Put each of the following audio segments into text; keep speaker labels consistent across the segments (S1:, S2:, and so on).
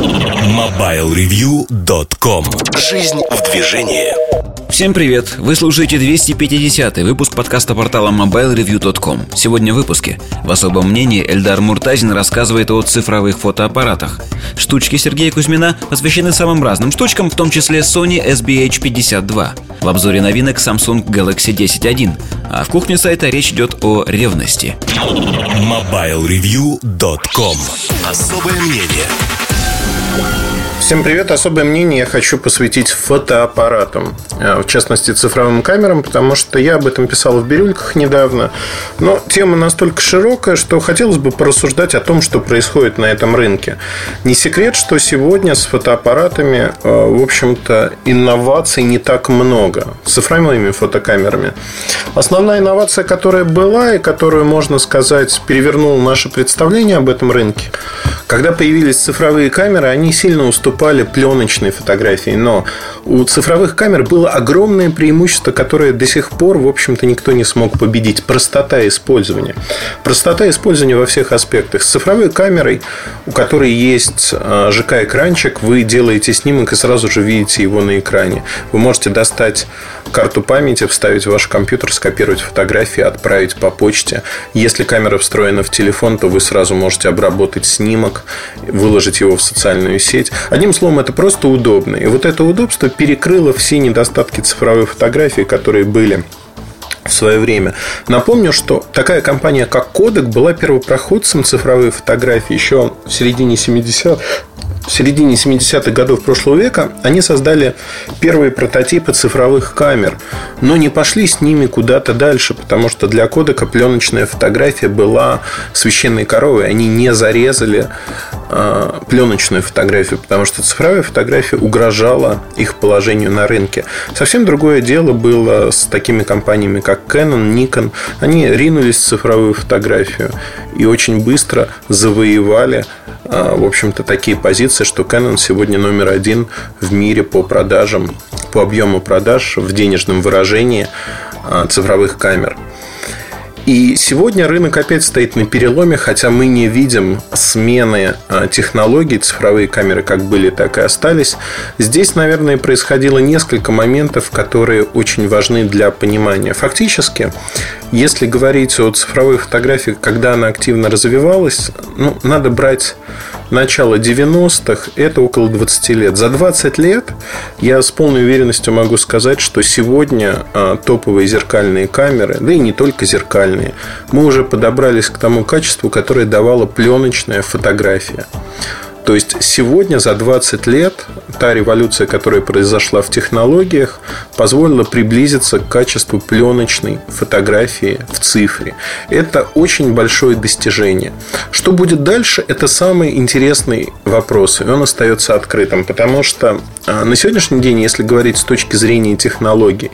S1: MobileReview.com Жизнь в движении.
S2: Всем привет! Вы слушаете 250 выпуск подкаста портала MobileReview.com Сегодня в выпуске. В особом мнении Эльдар Муртазин рассказывает о цифровых фотоаппаратах. Штучки Сергея Кузьмина посвящены самым разным штучкам, в том числе Sony SBH52 В обзоре новинок Samsung Galaxy 10.1 А в кухне сайта речь идет о ревности.
S1: MobileReview.com Особое мнение Wow.
S3: Всем привет! Особое мнение я хочу посвятить фотоаппаратам, э, в частности цифровым камерам, потому что я об этом писал в «Бирюльках» недавно. Но тема настолько широкая, что хотелось бы порассуждать о том, что происходит на этом рынке. Не секрет, что сегодня с фотоаппаратами, э, в общем-то, инноваций не так много. С цифровыми фотокамерами. Основная инновация, которая была и которую, можно сказать, перевернула наше представление об этом рынке, когда появились цифровые камеры, они сильно уступали пленочной фотографии. Но у цифровых камер было огромное преимущество, которое до сих пор, в общем-то, никто не смог победить. Простота использования. Простота использования во всех аспектах. С цифровой камерой, у которой есть а, ЖК-экранчик, вы делаете снимок и сразу же видите его на экране. Вы можете достать карту памяти, вставить в ваш компьютер, скопировать фотографии, отправить по почте. Если камера встроена в телефон, то вы сразу можете обработать снимок, выложить его в социальную сеть. Одним словом, это просто удобно. И вот это удобство перекрыло все недостатки цифровой фотографии, которые были в свое время. Напомню, что такая компания, как Kodak, была первопроходцем цифровой фотографии еще в середине 70-х в середине 70-х годов прошлого века они создали первые прототипы цифровых камер, но не пошли с ними куда-то дальше, потому что для кодека пленочная фотография была священной коровой. Они не зарезали пленочную фотографию, потому что цифровая фотография угрожала их положению на рынке. Совсем другое дело было с такими компаниями, как Canon, Nikon. Они ринулись в цифровую фотографию и очень быстро завоевали, э, в общем-то, такие позиции, что Canon сегодня номер один в мире по продажам, по объему продаж в денежном выражении а, цифровых камер. И сегодня рынок опять стоит на переломе, хотя мы не видим смены а, технологий, цифровые камеры как были, так и остались. Здесь, наверное, происходило несколько моментов, которые очень важны для понимания. Фактически, если говорить о цифровой фотографии, когда она активно развивалась, ну, надо брать начало 90-х, это около 20 лет. За 20 лет я с полной уверенностью могу сказать, что сегодня а, топовые зеркальные камеры, да и не только зеркальные, мы уже подобрались к тому качеству, которое давала пленочная фотография. То есть сегодня за 20 лет та революция, которая произошла в технологиях, позволила приблизиться к качеству пленочной фотографии в цифре. Это очень большое достижение. Что будет дальше, это самый интересный вопрос, и он остается открытым, потому что а, на сегодняшний день, если говорить с точки зрения технологий,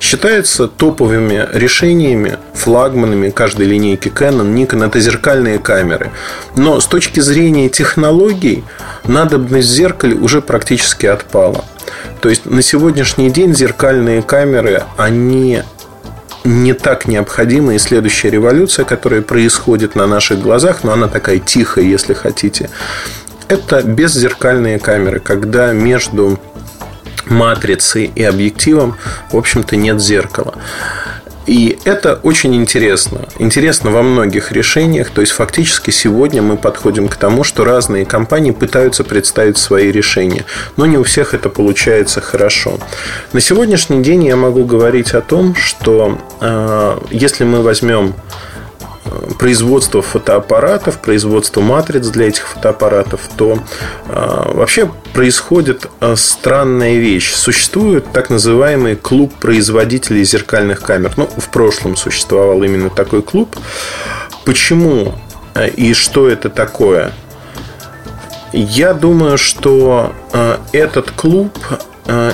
S3: считаются топовыми решениями, флагманами каждой линейки Canon, Nikon – это зеркальные камеры. Но с точки зрения технологий, надобность в уже практически отпала. То есть на сегодняшний день зеркальные камеры, они не так необходима и следующая революция, которая происходит на наших глазах, но она такая тихая, если хотите. Это беззеркальные камеры, когда между матрицей и объективом, в общем-то, нет зеркала. И это очень интересно. Интересно во многих решениях. То есть, фактически сегодня мы подходим к тому, что разные компании пытаются представить свои решения. Но не у всех это получается хорошо. На сегодняшний день я могу говорить о том, что э, если мы возьмем производство фотоаппаратов, производство матриц для этих фотоаппаратов, то э, вообще происходит э, странная вещь. Существует так называемый клуб производителей зеркальных камер. Ну, в прошлом существовал именно такой клуб. Почему э, и что это такое? Я думаю, что этот клуб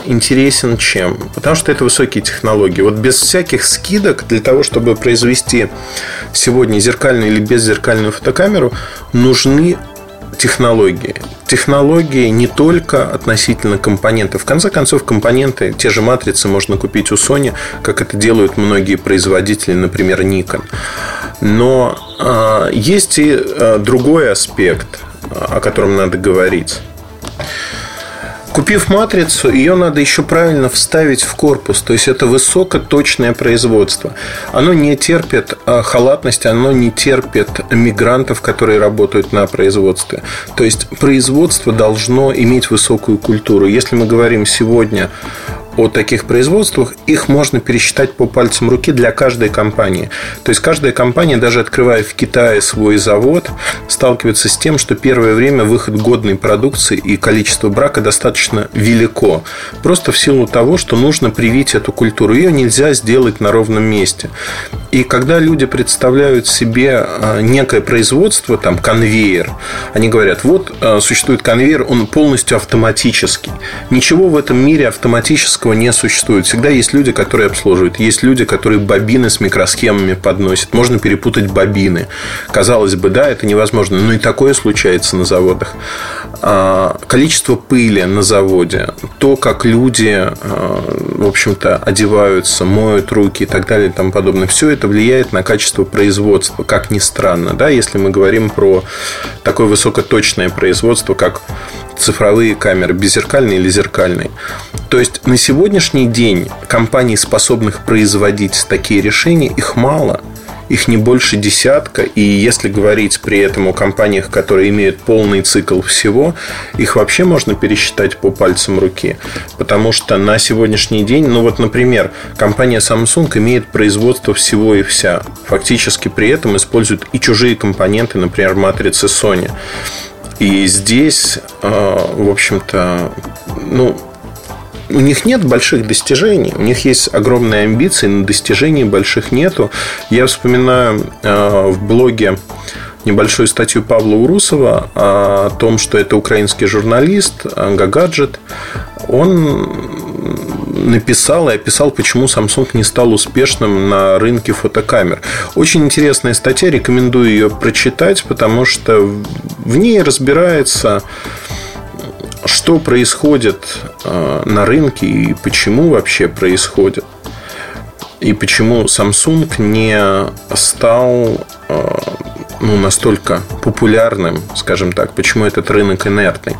S3: интересен чем? Потому что это высокие технологии. Вот без всяких скидок для того, чтобы произвести сегодня зеркальную или беззеркальную фотокамеру, нужны технологии. Технологии не только относительно компонентов. В конце концов, компоненты, те же матрицы можно купить у Sony, как это делают многие производители, например, Nikon. Но э, есть и э, другой аспект, о котором надо говорить. Купив матрицу, ее надо еще правильно вставить в корпус. То есть это высокоточное производство. Оно не терпит а, халатности, оно не терпит мигрантов, которые работают на производстве. То есть производство должно иметь высокую культуру. Если мы говорим сегодня о таких производствах, их можно пересчитать по пальцам руки для каждой компании. То есть каждая компания, даже открывая в Китае свой завод, сталкивается с тем, что первое время выход годной продукции и количество брака достаточно велико. Просто в силу того, что нужно привить эту культуру. Ее нельзя сделать на ровном месте. И когда люди представляют себе а, некое производство, там конвейер, они говорят, вот а, существует конвейер, он полностью автоматический. Ничего в этом мире автоматического классического не существует. Всегда есть люди, которые обслуживают. Есть люди, которые бобины с микросхемами подносят. Можно перепутать бобины. Казалось бы, да, это невозможно. Но и такое случается на заводах. А, количество пыли на заводе, то, как люди, а, в общем-то, одеваются, моют руки и так далее и тому подобное, все это влияет на качество производства, как ни странно, да, если мы говорим про такое высокоточное производство, как цифровые камеры, беззеркальные или зеркальные. То есть на сегодняшний день компаний, способных производить такие решения, их мало. Их не больше десятка. И если говорить при этом о компаниях, которые имеют полный цикл всего, их вообще можно пересчитать по пальцам руки. Потому что на сегодняшний день, ну вот, например, компания Samsung имеет производство всего и вся. Фактически при этом использует и чужие компоненты, например, матрицы Sony. И здесь, а, в общем-то, ну, у них нет больших достижений, у них есть огромные амбиции, но достижений больших нету. Я вспоминаю а, в блоге небольшую статью Павла Урусова о том, что это украинский журналист Гагаджет. Он написал и описал, почему Samsung не стал успешным на рынке фотокамер. Очень интересная статья, рекомендую ее прочитать, потому что в ней разбирается что происходит э, на рынке и почему вообще происходит. И почему Samsung не стал э, ну, настолько популярным, скажем так, почему этот рынок инертный.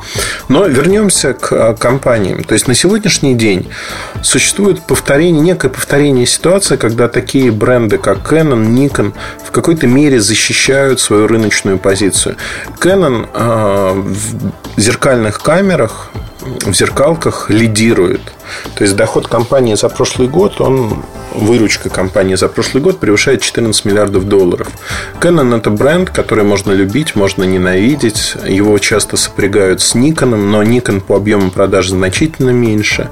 S3: Но вернемся к а, компаниям. То есть на сегодняшний день существует повторение, некое повторение ситуации, когда такие бренды, как Canon, Nikon в какой-то мере защищают свою рыночную позицию. Canon э, в зеркальных камерах в зеркалках лидирует. То есть доход компании за прошлый год, он выручка компании за прошлый год превышает 14 миллиардов долларов. Canon это бренд, который можно любить, можно ненавидеть. Его часто сопрягают с Nikon, но Nikon по объему продаж значительно меньше,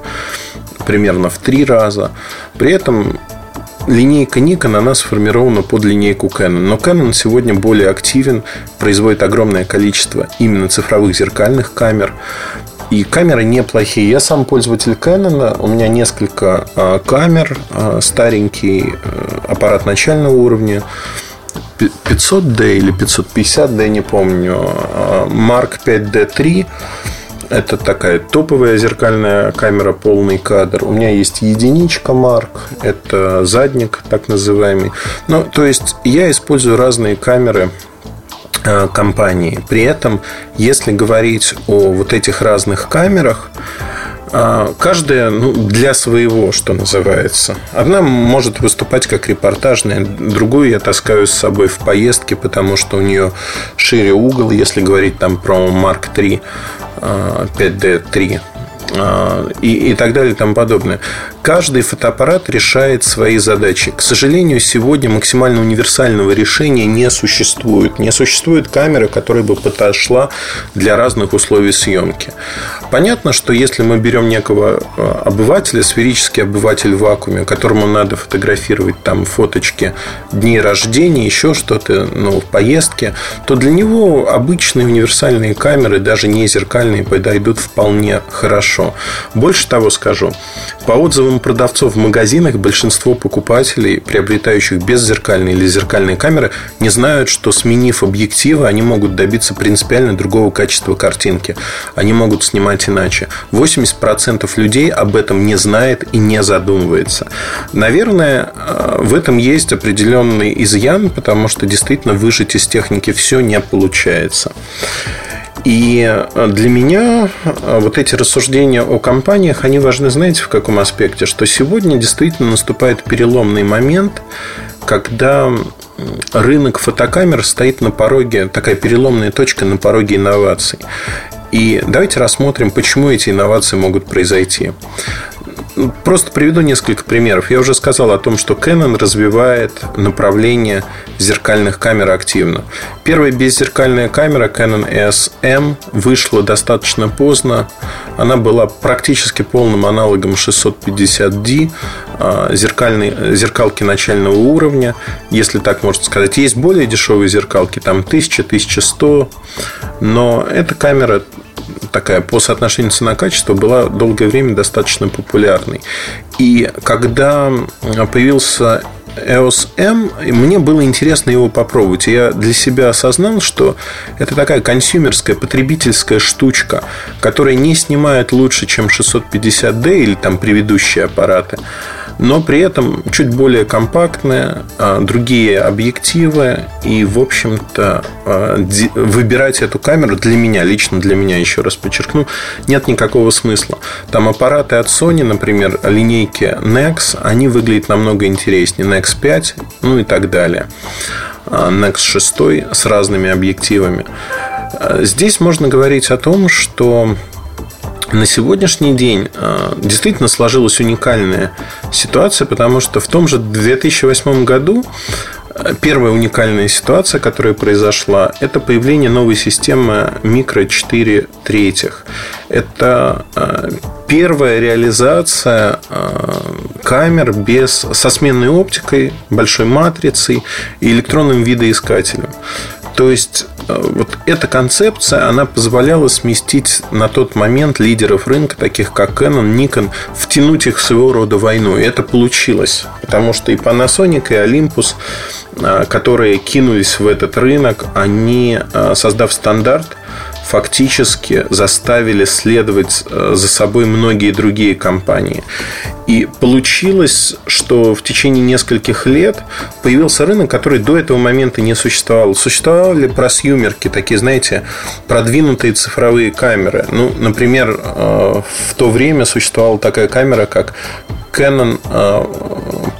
S3: примерно в три раза. При этом линейка Nikon, она сформирована под линейку Canon. Но Canon сегодня более активен, производит огромное количество именно цифровых зеркальных камер. И камеры неплохие. Я сам пользователь Canon. У меня несколько а, камер. А, старенький э, аппарат начального уровня. 500D или 550D, не помню. А, Mark 5D3. Это такая топовая зеркальная камера, полный кадр. У меня есть единичка Mark, это задник так называемый. Ну, то есть я использую разные камеры компании. При этом, если говорить о вот этих разных камерах, э, Каждая ну, для своего, что называется. Одна может выступать как репортажная, другую я таскаю с собой в поездке, потому что у нее шире угол, если говорить там про Mark 3, 5D3 и, и так далее и тому подобное. Каждый фотоаппарат решает свои задачи. К сожалению, сегодня максимально универсального решения не существует. Не существует камеры, которая бы подошла для разных условий съемки. Понятно, что если мы берем некого э, обывателя, сферический обыватель в вакууме, которому надо фотографировать там фоточки дней рождения, еще что-то, ну, в поездке, то для него обычные универсальные камеры, даже не зеркальные, подойдут вполне хорошо. Больше того скажу, по отзывам отзывам продавцов в магазинах большинство покупателей, приобретающих беззеркальные или зеркальные камеры, не знают, что сменив объективы, они могут добиться принципиально другого качества картинки. Они могут снимать иначе. 80% людей об этом не знает и не задумывается. Наверное, э, в этом есть определенный изъян, потому что действительно выжить из техники все не получается. И для меня вот эти рассуждения о компаниях, они важны, знаете, в каком аспекте? Что сегодня действительно наступает переломный момент, когда рынок фотокамер стоит на пороге, такая переломная точка на пороге инноваций. И давайте рассмотрим, почему эти инновации могут произойти. Просто приведу несколько примеров. Я уже сказал о том, что Canon развивает направление зеркальных камер активно. Первая беззеркальная камера Canon EOS M вышла достаточно поздно. Она была практически полным аналогом 650D, а, зеркальной, зеркалки начального уровня, если так можно сказать. Есть более дешевые зеркалки, там 1000, 1100, но эта камера такая по соотношению цена-качество была долгое время достаточно популярной. И когда появился EOS M, мне было интересно его попробовать. я для себя осознал, что это такая консюмерская, потребительская штучка, которая не снимает лучше, чем 650D или там предыдущие аппараты но при этом чуть более компактная, а, другие объективы и, в общем-то, а, выбирать эту камеру для меня, лично для меня, еще раз подчеркну, нет никакого смысла. Там аппараты от Sony, например, линейки Nex, они выглядят намного интереснее. Nex 5, ну и так далее. А, Nex 6 с разными объективами. Здесь можно говорить о том, что на сегодняшний день а, действительно сложилась уникальная ситуация, потому что в том же 2008 году а, Первая уникальная ситуация, которая произошла, это появление новой системы микро 4 третьих. Это а, первая реализация камер без, со сменной оптикой, большой матрицей и электронным видоискателем. То есть э, вот эта концепция, она позволяла сместить на тот момент лидеров рынка, таких как Canon, Nikon, втянуть их в своего рода войну. И это получилось. Потому что и Panasonic, и Olympus, э, которые кинулись в этот рынок, они, э, создав стандарт, фактически заставили следовать э, за собой многие другие компании. И получилось, что в течение нескольких лет появился рынок, который до этого момента не существовал. Существовали просъюмерки, такие, знаете, продвинутые цифровые камеры. Ну, например, э, в то время существовала такая камера, как Canon э,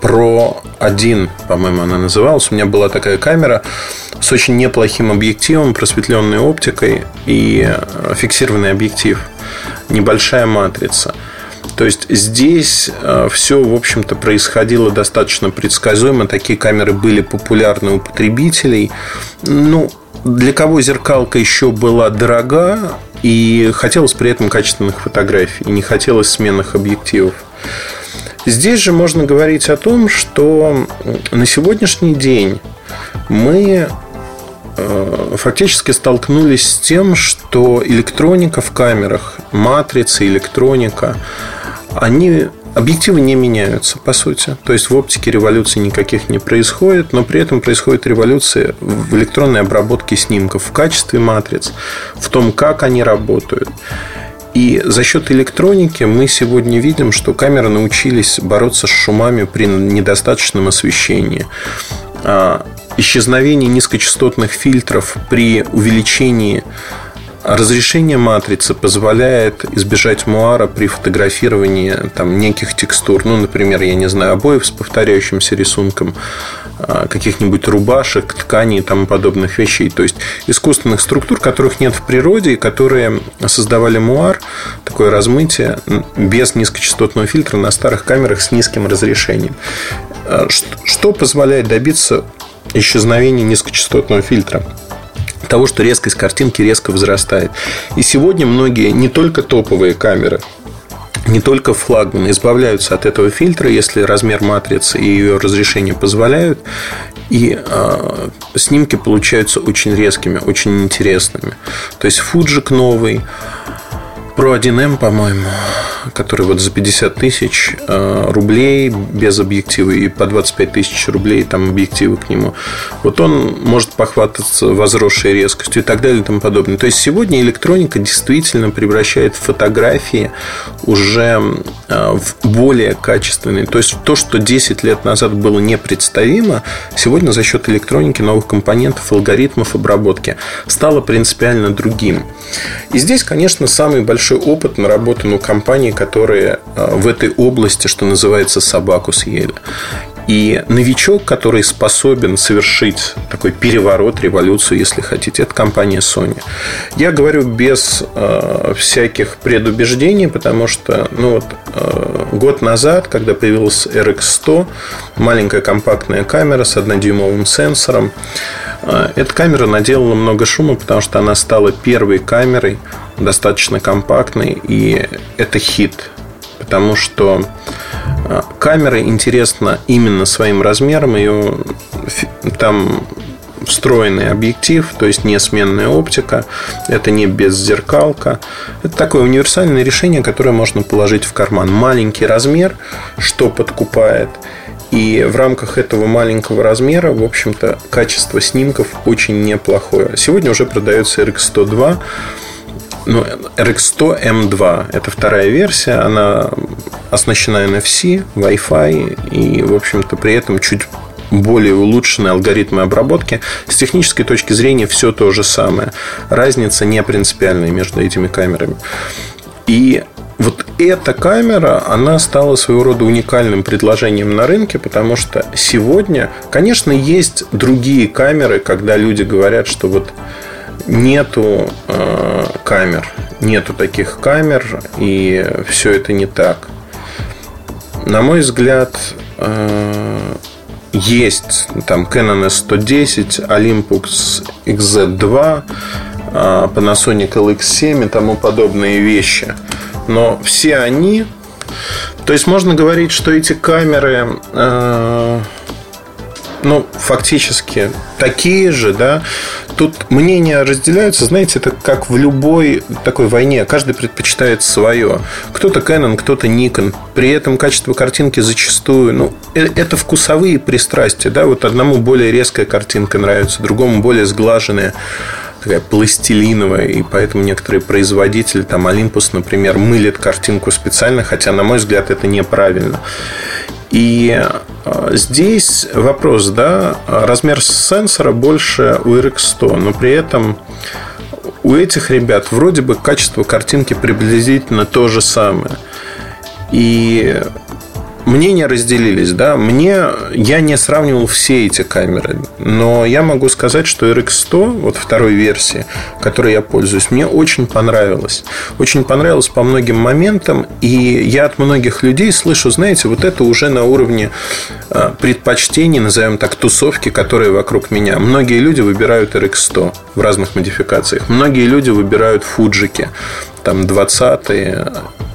S3: Pro 1, по-моему, она называлась. У меня была такая камера с очень неплохим объективом, просветленной оптикой и э, фиксированный объектив. Небольшая матрица. То есть здесь э, все, в общем-то, происходило достаточно предсказуемо. Такие камеры были популярны у потребителей. Ну, для кого зеркалка еще была дорога, и хотелось при этом качественных фотографий, и не хотелось сменных объективов. Здесь же можно говорить о том, что на сегодняшний день мы э, фактически столкнулись с тем, что электроника в камерах, матрицы, электроника, они Объективы не меняются, по сути. То есть в оптике революции никаких не происходит, но при этом происходит революция в электронной обработке снимков, в качестве матриц, в том, как они работают. И за счет электроники мы сегодня видим, что камеры научились бороться с шумами при недостаточном освещении. А, исчезновение низкочастотных фильтров при увеличении Разрешение матрицы позволяет избежать муара при фотографировании там, неких текстур. Ну, например, я не знаю, обоев с повторяющимся рисунком, каких-нибудь рубашек, тканей и тому подобных вещей. То есть искусственных структур, которых нет в природе, и которые создавали муар, такое размытие без низкочастотного фильтра на старых камерах с низким разрешением. А, что позволяет добиться исчезновения низкочастотного фильтра? того, что резкость картинки резко возрастает. И сегодня многие, не только топовые камеры, не только флагманы избавляются от этого фильтра, если размер матрицы и ее разрешение позволяют, и э, снимки получаются очень резкими, очень интересными. То есть фуджик новый, Pro 1M, по-моему, который вот за 50 тысяч э, рублей без объектива и по 25 тысяч рублей там объективы к нему. Вот он может похвататься возросшей резкостью и так далее и тому подобное. То есть сегодня электроника действительно превращает фотографии уже э, в более качественные. То есть то, что 10 лет назад было непредставимо, сегодня за счет электроники, новых компонентов, алгоритмов обработки стало принципиально другим. И здесь, конечно, самый большой опыт наработан у компаний, которые э, в этой области, что называется, собаку съели. И новичок, который способен совершить такой переворот, революцию, если хотите, это компания Sony. Я говорю без э, всяких предубеждений, потому что ну вот, э, год назад, когда появился RX100, маленькая компактная камера с однодюймовым сенсором, э, эта камера наделала много шума, потому что она стала первой камерой, достаточно компактной, и это хит потому что а, камера интересна именно своим размером. Ее там встроенный объектив, то есть не сменная оптика, это не беззеркалка. Это такое универсальное решение, которое можно положить в карман. Маленький размер, что подкупает. И в рамках этого маленького размера, в общем-то, качество снимков очень неплохое. Сегодня уже продается RX102 ну, RX100 M2 – это вторая версия, она оснащена NFC, Wi-Fi и, в общем-то, при этом чуть более улучшенные алгоритмы обработки. С технической точки зрения все то же самое. Разница не принципиальная между этими камерами. И вот эта камера, она стала своего рода уникальным предложением на рынке, потому что сегодня, конечно, есть другие камеры, когда люди говорят, что вот нету э, камер, нету таких камер, и все это не так. На мой взгляд, э, есть там Canon S110, Olympus XZ2, э, Panasonic LX7 и тому подобные вещи. Но все они... То есть можно говорить, что эти камеры э, ну, фактически такие же, да. Тут мнения разделяются, знаете, это как в любой такой войне. Каждый предпочитает свое. Кто-то Canon, кто-то Nikon. При этом качество картинки зачастую, ну, э, это вкусовые пристрастия, да. Вот одному более резкая картинка нравится, другому более сглаженная такая пластилиновая, и поэтому некоторые производители, там Olympus, например, мылят картинку специально, хотя, на мой взгляд, это неправильно. И а, здесь вопрос, да, размер сенсора больше у RX100, но при этом у этих ребят вроде бы качество картинки приблизительно то же самое. И мнения разделились, да. Мне я не сравнивал все эти камеры, но я могу сказать, что RX100, вот второй версии, которой я пользуюсь, мне очень понравилось. Очень понравилось по многим моментам, и я от многих людей слышу, знаете, вот это уже на уровне а, предпочтений, назовем так, тусовки, которые вокруг меня. Многие люди выбирают RX100 в разных модификациях. Многие люди выбирают фуджики там 20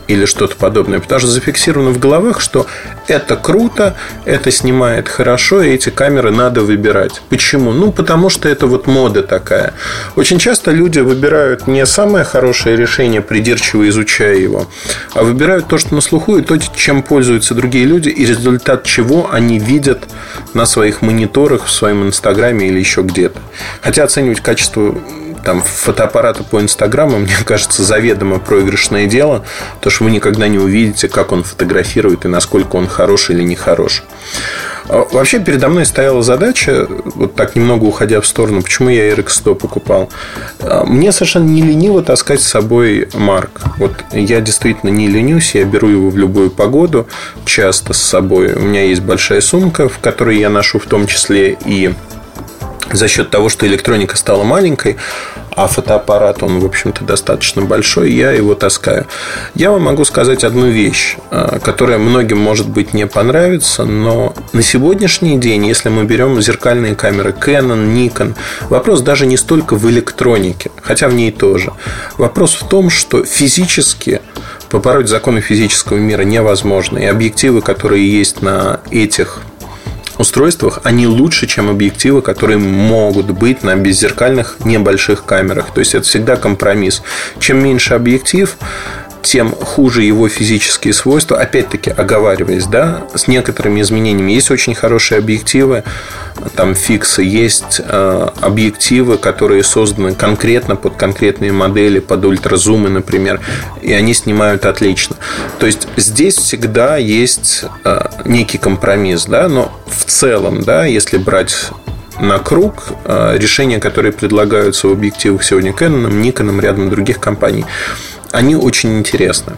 S3: или что-то подобное. Потому что зафиксировано в головах, что это круто, это снимает хорошо, и эти камеры надо выбирать. Почему? Ну, потому что это вот мода такая. Очень часто люди выбирают не самое хорошее решение, придирчиво изучая его, а выбирают то, что на слуху, и то, чем пользуются другие люди, и результат чего они видят на своих мониторах, в своем инстаграме или еще где-то. Хотя оценивать качество там фотоаппарата по Инстаграму, мне кажется, заведомо проигрышное дело, то что вы никогда не увидите, как он фотографирует и насколько он хорош или не хорош. А, вообще передо мной стояла задача, вот так немного уходя в сторону, почему я RX100 покупал. А, мне совершенно не лениво таскать с собой Марк. Вот я действительно не ленюсь, я беру его в любую погоду, часто с собой. У меня есть большая сумка, в которой я ношу в том числе и за счет того, что электроника стала маленькой, а фотоаппарат, он, в общем-то, достаточно большой, я его таскаю. Я вам могу сказать одну вещь, э, которая многим, может быть, не понравится, но на сегодняшний день, если мы берем зеркальные камеры Canon, Nikon, вопрос даже не столько в электронике, хотя в ней тоже. Вопрос в том, что физически побороть законы физического мира невозможно. И объективы, которые есть на этих устройствах, они лучше, чем объективы, которые могут быть на беззеркальных небольших камерах. То есть это всегда компромисс. Чем меньше объектив, тем хуже его физические свойства. Опять-таки, оговариваясь, да, с некоторыми изменениями. Есть очень хорошие объективы, там фиксы, есть э, объективы, которые созданы конкретно под конкретные модели, под ультразумы, например, и они снимают отлично. То есть здесь всегда есть э, некий компромисс, да, но в целом, да, если брать на круг э, решения, которые предлагаются в объективах сегодня Canon, Nikon, рядом других компаний, они очень интересны.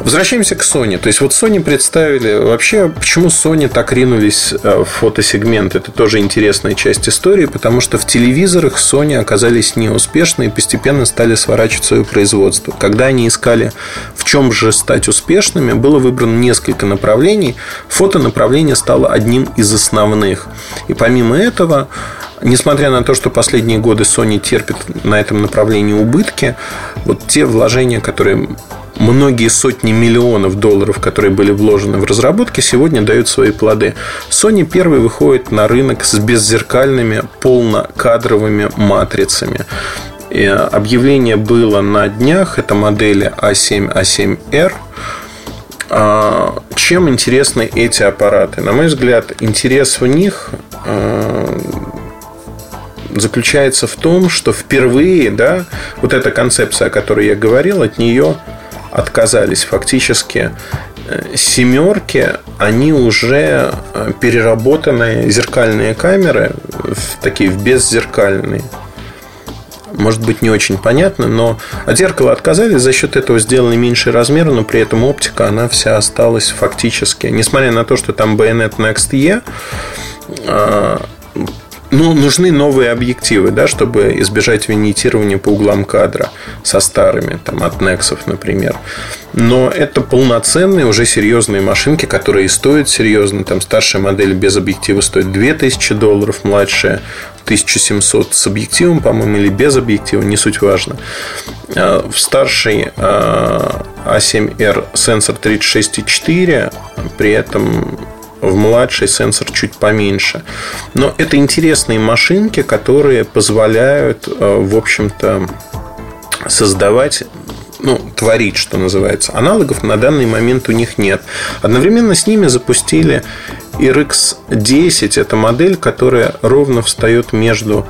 S3: Возвращаемся к Sony. То есть, вот Sony представили... Вообще, почему Sony так ринулись э, в фотосегмент? Это тоже интересная часть истории, потому что в телевизорах Sony оказались неуспешны и постепенно стали сворачивать свое производство. Когда они искали, в чем же стать успешными, было выбрано несколько направлений. Фотонаправление стало одним из основных. И помимо этого, несмотря на то, что последние годы Sony терпит на этом направлении убытки, вот те вложения, которые многие сотни миллионов долларов, которые были вложены в разработки, сегодня дают свои плоды. Sony первый выходит на рынок с беззеркальными полнокадровыми матрицами. И объявление было на днях. Это модели A7, а A7R. А, чем интересны эти аппараты? На мой взгляд, интерес в них а, заключается в том, что впервые, да, вот эта концепция, о которой я говорил, от нее отказались. Фактически э, семерки, они уже э, переработанные зеркальные камеры, в такие в беззеркальные. Может быть, не очень понятно, но от зеркала отказались, за счет этого сделали меньший размер, но при этом оптика, она вся осталась фактически. Несмотря на то, что там Bayonet Next E, ну, нужны новые объективы, да, чтобы избежать винитирования по углам кадра со старыми, там, от Nexus, например. Но это полноценные, уже серьезные машинки, которые стоят серьезно. Там старшая модель без объектива стоит 2000 долларов, младшая 1700 с объективом, по-моему, или без объектива, не суть важно. А, в старшей A7R а сенсор 36,4, при этом в младший сенсор чуть поменьше. Но это интересные машинки, которые позволяют, э, в общем-то, создавать ну, творить, что называется. Аналогов на данный момент у них нет. Одновременно с ними запустили RX10. Это модель, которая ровно встает между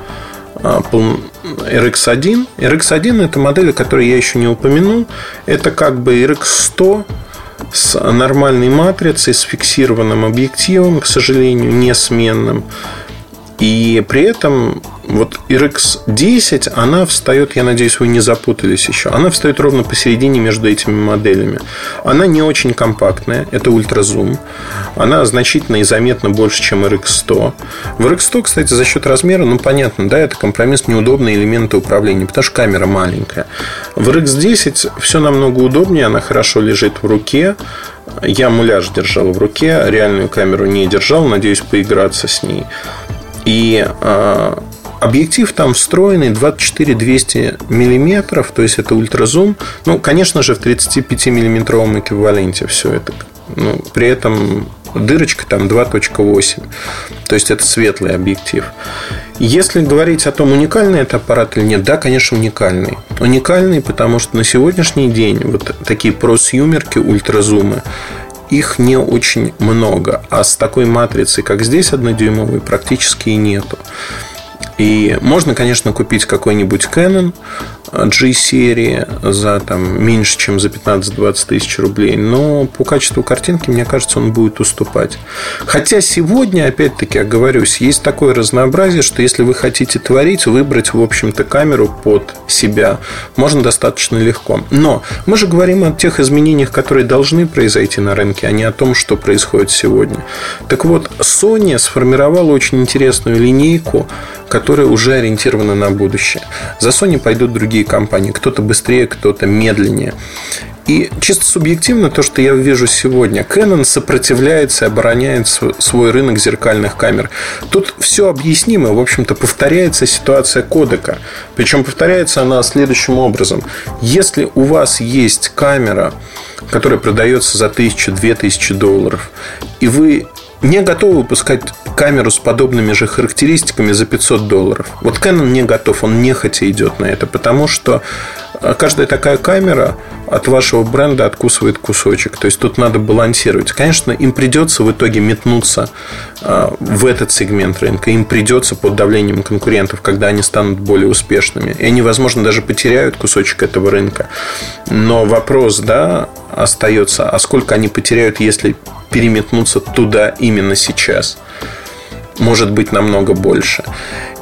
S3: RX1. Э, RX1 это модель, которую я еще не упомянул. Это как бы RX100 с нормальной матрицей, с фиксированным объективом, к сожалению, несменным. И при этом вот RX10, она встает, я надеюсь, вы не запутались еще, она встает ровно посередине между этими моделями. Она не очень компактная, это ультразум. Она значительно и заметно больше, чем RX100. В RX100, кстати, за счет размера, ну, понятно, да, это компромисс неудобные элементы управления, потому что камера маленькая. В RX10 все намного удобнее, она хорошо лежит в руке, я муляж держал в руке, реальную камеру не держал, надеюсь поиграться с ней. И э, объектив там встроенный 24-200 миллиметров, то есть это ультразум. Ну, конечно же, в 35-миллиметровом эквиваленте все это. Ну, при этом дырочка там 2.8. То есть это светлый объектив. Если говорить о том, уникальный это аппарат или нет, да, конечно, уникальный. Уникальный, потому что на сегодняшний день вот такие просъюмерки, ультразумы, их не очень много. А с такой матрицей, как здесь, однодюймовой, практически и нету. И можно, конечно, купить какой-нибудь Canon G-серии за там, меньше, чем за 15-20 тысяч рублей, но по качеству картинки, мне кажется, он будет уступать. Хотя сегодня, опять-таки, оговорюсь, есть такое разнообразие, что если вы хотите творить, выбрать, в общем-то, камеру под себя можно достаточно легко. Но мы же говорим о тех изменениях, которые должны произойти на рынке, а не о том, что происходит сегодня. Так вот, Sony сформировала очень интересную линейку которые уже ориентированы на будущее. За Sony пойдут другие компании. Кто-то быстрее, кто-то медленнее. И чисто субъективно то, что я вижу сегодня, Canon сопротивляется и обороняет свой рынок зеркальных камер. Тут все объяснимо. В общем-то, повторяется ситуация кодека. Причем повторяется она следующим образом. Если у вас есть камера, которая продается за тысячу-две тысячи долларов, и вы не готовы выпускать камеру с подобными же характеристиками за 500 долларов. Вот Canon не готов, он нехотя идет на это, потому что каждая такая камера от вашего бренда откусывает кусочек. То есть тут надо балансировать. Конечно, им придется в итоге метнуться э, в этот сегмент рынка. Им придется под давлением конкурентов, когда они станут более успешными. И они, возможно, даже потеряют кусочек этого рынка. Но вопрос, да, остается, а сколько они потеряют, если переметнуться туда именно сейчас? Может быть, намного больше.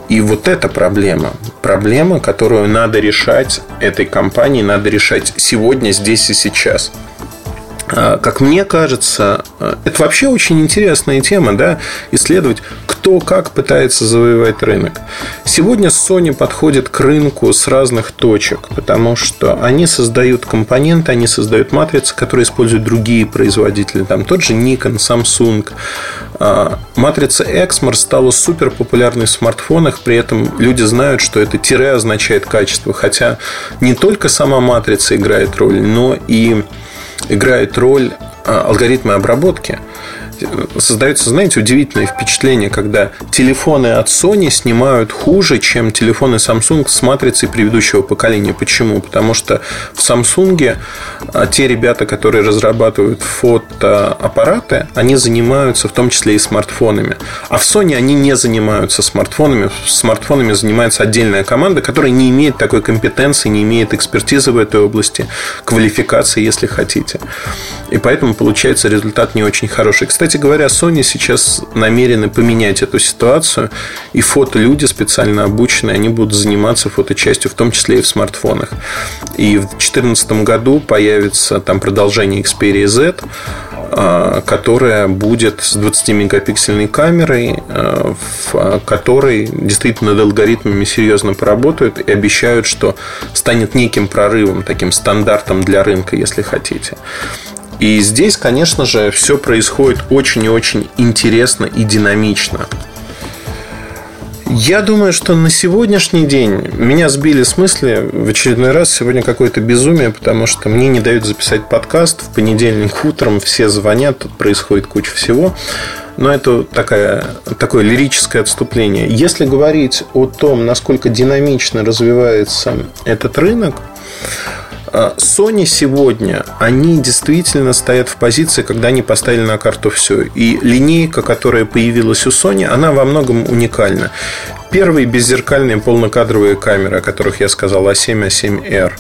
S3: И вот эта проблема, проблема, которую надо решать этой компании, надо решать сегодня, здесь и сейчас. А, как мне кажется, а, это вообще очень интересная тема, да, исследовать, кто как пытается завоевать рынок. Сегодня Sony подходит к рынку с разных точек, потому что они создают компоненты, они создают матрицы, которые используют другие производители, там тот же Nikon, Samsung. А, матрица Exmor стала супер популярной в смартфонах, при этом люди знают, что это тире означает качество, хотя не только сама матрица играет роль, но и играет роль а, алгоритмы обработки создается, знаете, удивительное впечатление, когда телефоны от Sony снимают хуже, чем телефоны Samsung с матрицей предыдущего поколения. Почему? Потому что в Samsung а, те ребята, которые разрабатывают фотоаппараты, они занимаются в том числе и смартфонами. А в Sony они не занимаются смартфонами. Смартфонами занимается отдельная команда, которая не имеет такой компетенции, не имеет экспертизы в этой области, квалификации, если хотите. И поэтому получается результат не очень хороший. Кстати, кстати говоря, Sony сейчас намерены поменять эту ситуацию, и фотолюди специально обученные, они будут заниматься фоточастью, в том числе и в смартфонах. И в 2014 году появится там продолжение Xperia Z, а, которая будет с 20-мегапиксельной камерой, а, в которой действительно над алгоритмами серьезно поработают и обещают, что станет неким прорывом, таким стандартом для рынка, если хотите. И здесь, конечно же, все происходит очень и очень интересно и динамично. Я думаю, что на сегодняшний день меня сбили с мысли в очередной раз сегодня какое-то безумие, потому что мне не дают записать подкаст. В понедельник утром все звонят, тут происходит куча всего. Но это такая, такое лирическое отступление. Если говорить о том, насколько динамично развивается этот рынок, Sony сегодня, они действительно стоят в позиции, когда они поставили на карту все. И линейка, которая появилась у Sony, она во многом уникальна. Первые беззеркальные полнокадровые камеры, о которых я сказал, A7, A7R.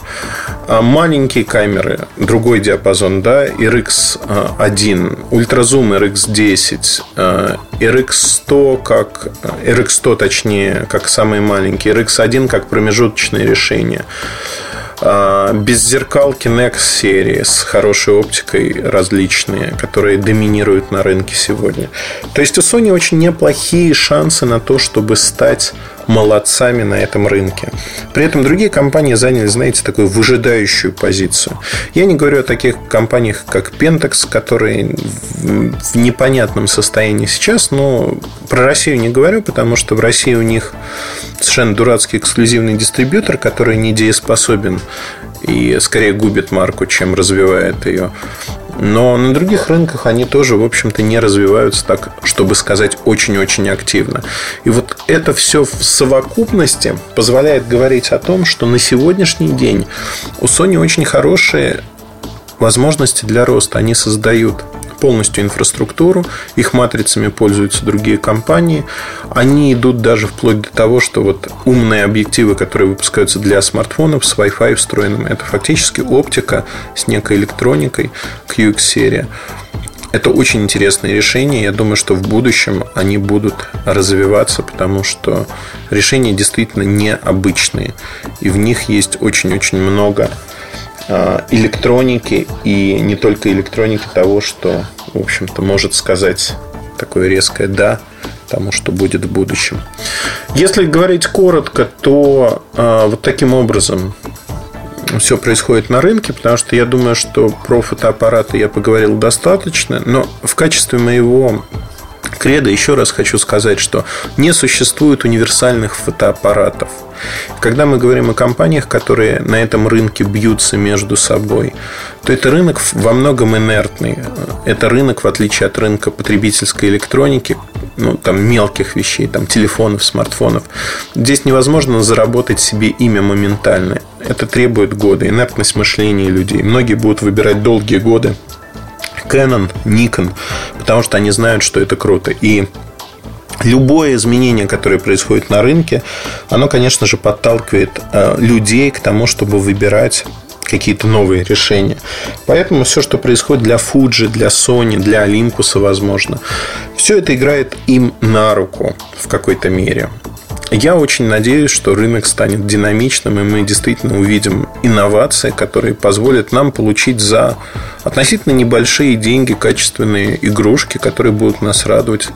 S3: А маленькие камеры, другой диапазон, да, RX1, ультразум RX10, RX100 как RX100 точнее, как самый маленький, RX1 как промежуточное решение. А, беззеркалки Nex серии с хорошей оптикой различные, которые доминируют на рынке сегодня. То есть у Sony очень неплохие шансы на то, чтобы стать молодцами на этом рынке. При этом другие компании заняли, знаете, такую выжидающую позицию. Я не говорю о таких компаниях, как Pentax, которые в непонятном состоянии сейчас, но про Россию не говорю, потому что в России у них совершенно дурацкий эксклюзивный дистрибьютор, который недееспособен и скорее губит марку, чем развивает ее. Но на других рынках они тоже, в общем-то, не развиваются так, чтобы сказать, очень-очень активно. И вот это все в совокупности позволяет говорить о том, что на сегодняшний день у Sony очень хорошие возможности для роста. Они создают полностью инфраструктуру, их матрицами пользуются другие компании. Они идут даже вплоть до того, что вот умные объективы, которые выпускаются для смартфонов с Wi-Fi встроенным, это фактически оптика с некой электроникой QX-серия. Это очень интересные решения. Я думаю, что в будущем они будут развиваться, потому что решения действительно необычные. И в них есть очень-очень много электроники и не только электроники того, что, в общем-то, может сказать такое резкое «да» тому, что будет в будущем. Если говорить коротко, то э, вот таким образом все происходит на рынке, потому что я думаю, что про фотоаппараты я поговорил достаточно, но в качестве моего кредо, еще раз хочу сказать, что не существует универсальных фотоаппаратов. Когда мы говорим о компаниях, которые на этом рынке бьются между собой, то это рынок во многом инертный. Это рынок, в отличие от рынка потребительской электроники, ну, там, мелких вещей, там, телефонов, смартфонов. Здесь невозможно заработать себе имя моментально. Это требует года, инертность мышления людей. Многие будут выбирать долгие годы Canon, Nikon, потому что они знают, что это круто. И любое изменение, которое происходит на рынке, оно, конечно же, подталкивает э, людей к тому, чтобы выбирать какие-то новые решения. Поэтому все, что происходит для Fuji, для Sony, для Olympus, возможно, все это играет им на руку в какой-то мере. Я очень надеюсь, что рынок станет динамичным, и мы действительно увидим инновации, которые позволят нам получить за относительно небольшие деньги качественные игрушки, которые будут нас радовать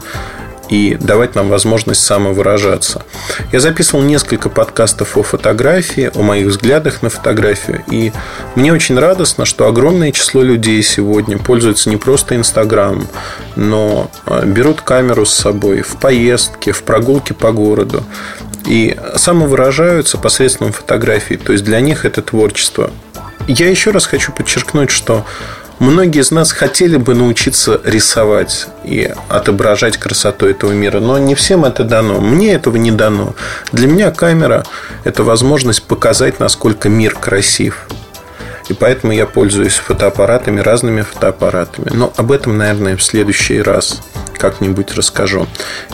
S3: и давать нам возможность самовыражаться. Я записывал несколько подкастов о фотографии, о моих взглядах на фотографию, и мне очень радостно, что огромное число людей сегодня пользуются не просто Инстаграмом, но а, берут камеру с собой в поездке, в прогулке по городу и самовыражаются посредством фотографий. То есть для них это творчество. Я еще раз хочу подчеркнуть, что Многие из нас хотели бы научиться рисовать и отображать красоту этого мира, но не всем это дано. Мне этого не дано. Для меня камера – это возможность показать, насколько мир красив. И поэтому я пользуюсь фотоаппаратами, разными фотоаппаратами. Но об этом, наверное, в следующий раз как-нибудь расскажу,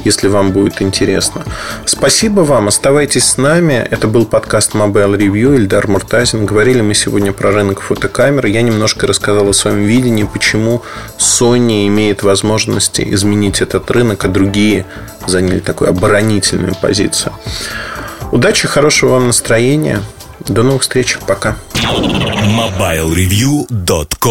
S3: если вам будет интересно. Спасибо вам, оставайтесь с нами. Это был подкаст Mobile Review, Ильдар Муртазин. Говорили мы сегодня про рынок фотокамер. Я немножко рассказал о своем видении, почему Sony имеет возможности изменить этот рынок, а другие заняли такую оборонительную позицию. Удачи, хорошего вам настроения. До новых встреч. Пока.
S1: MobileReview.com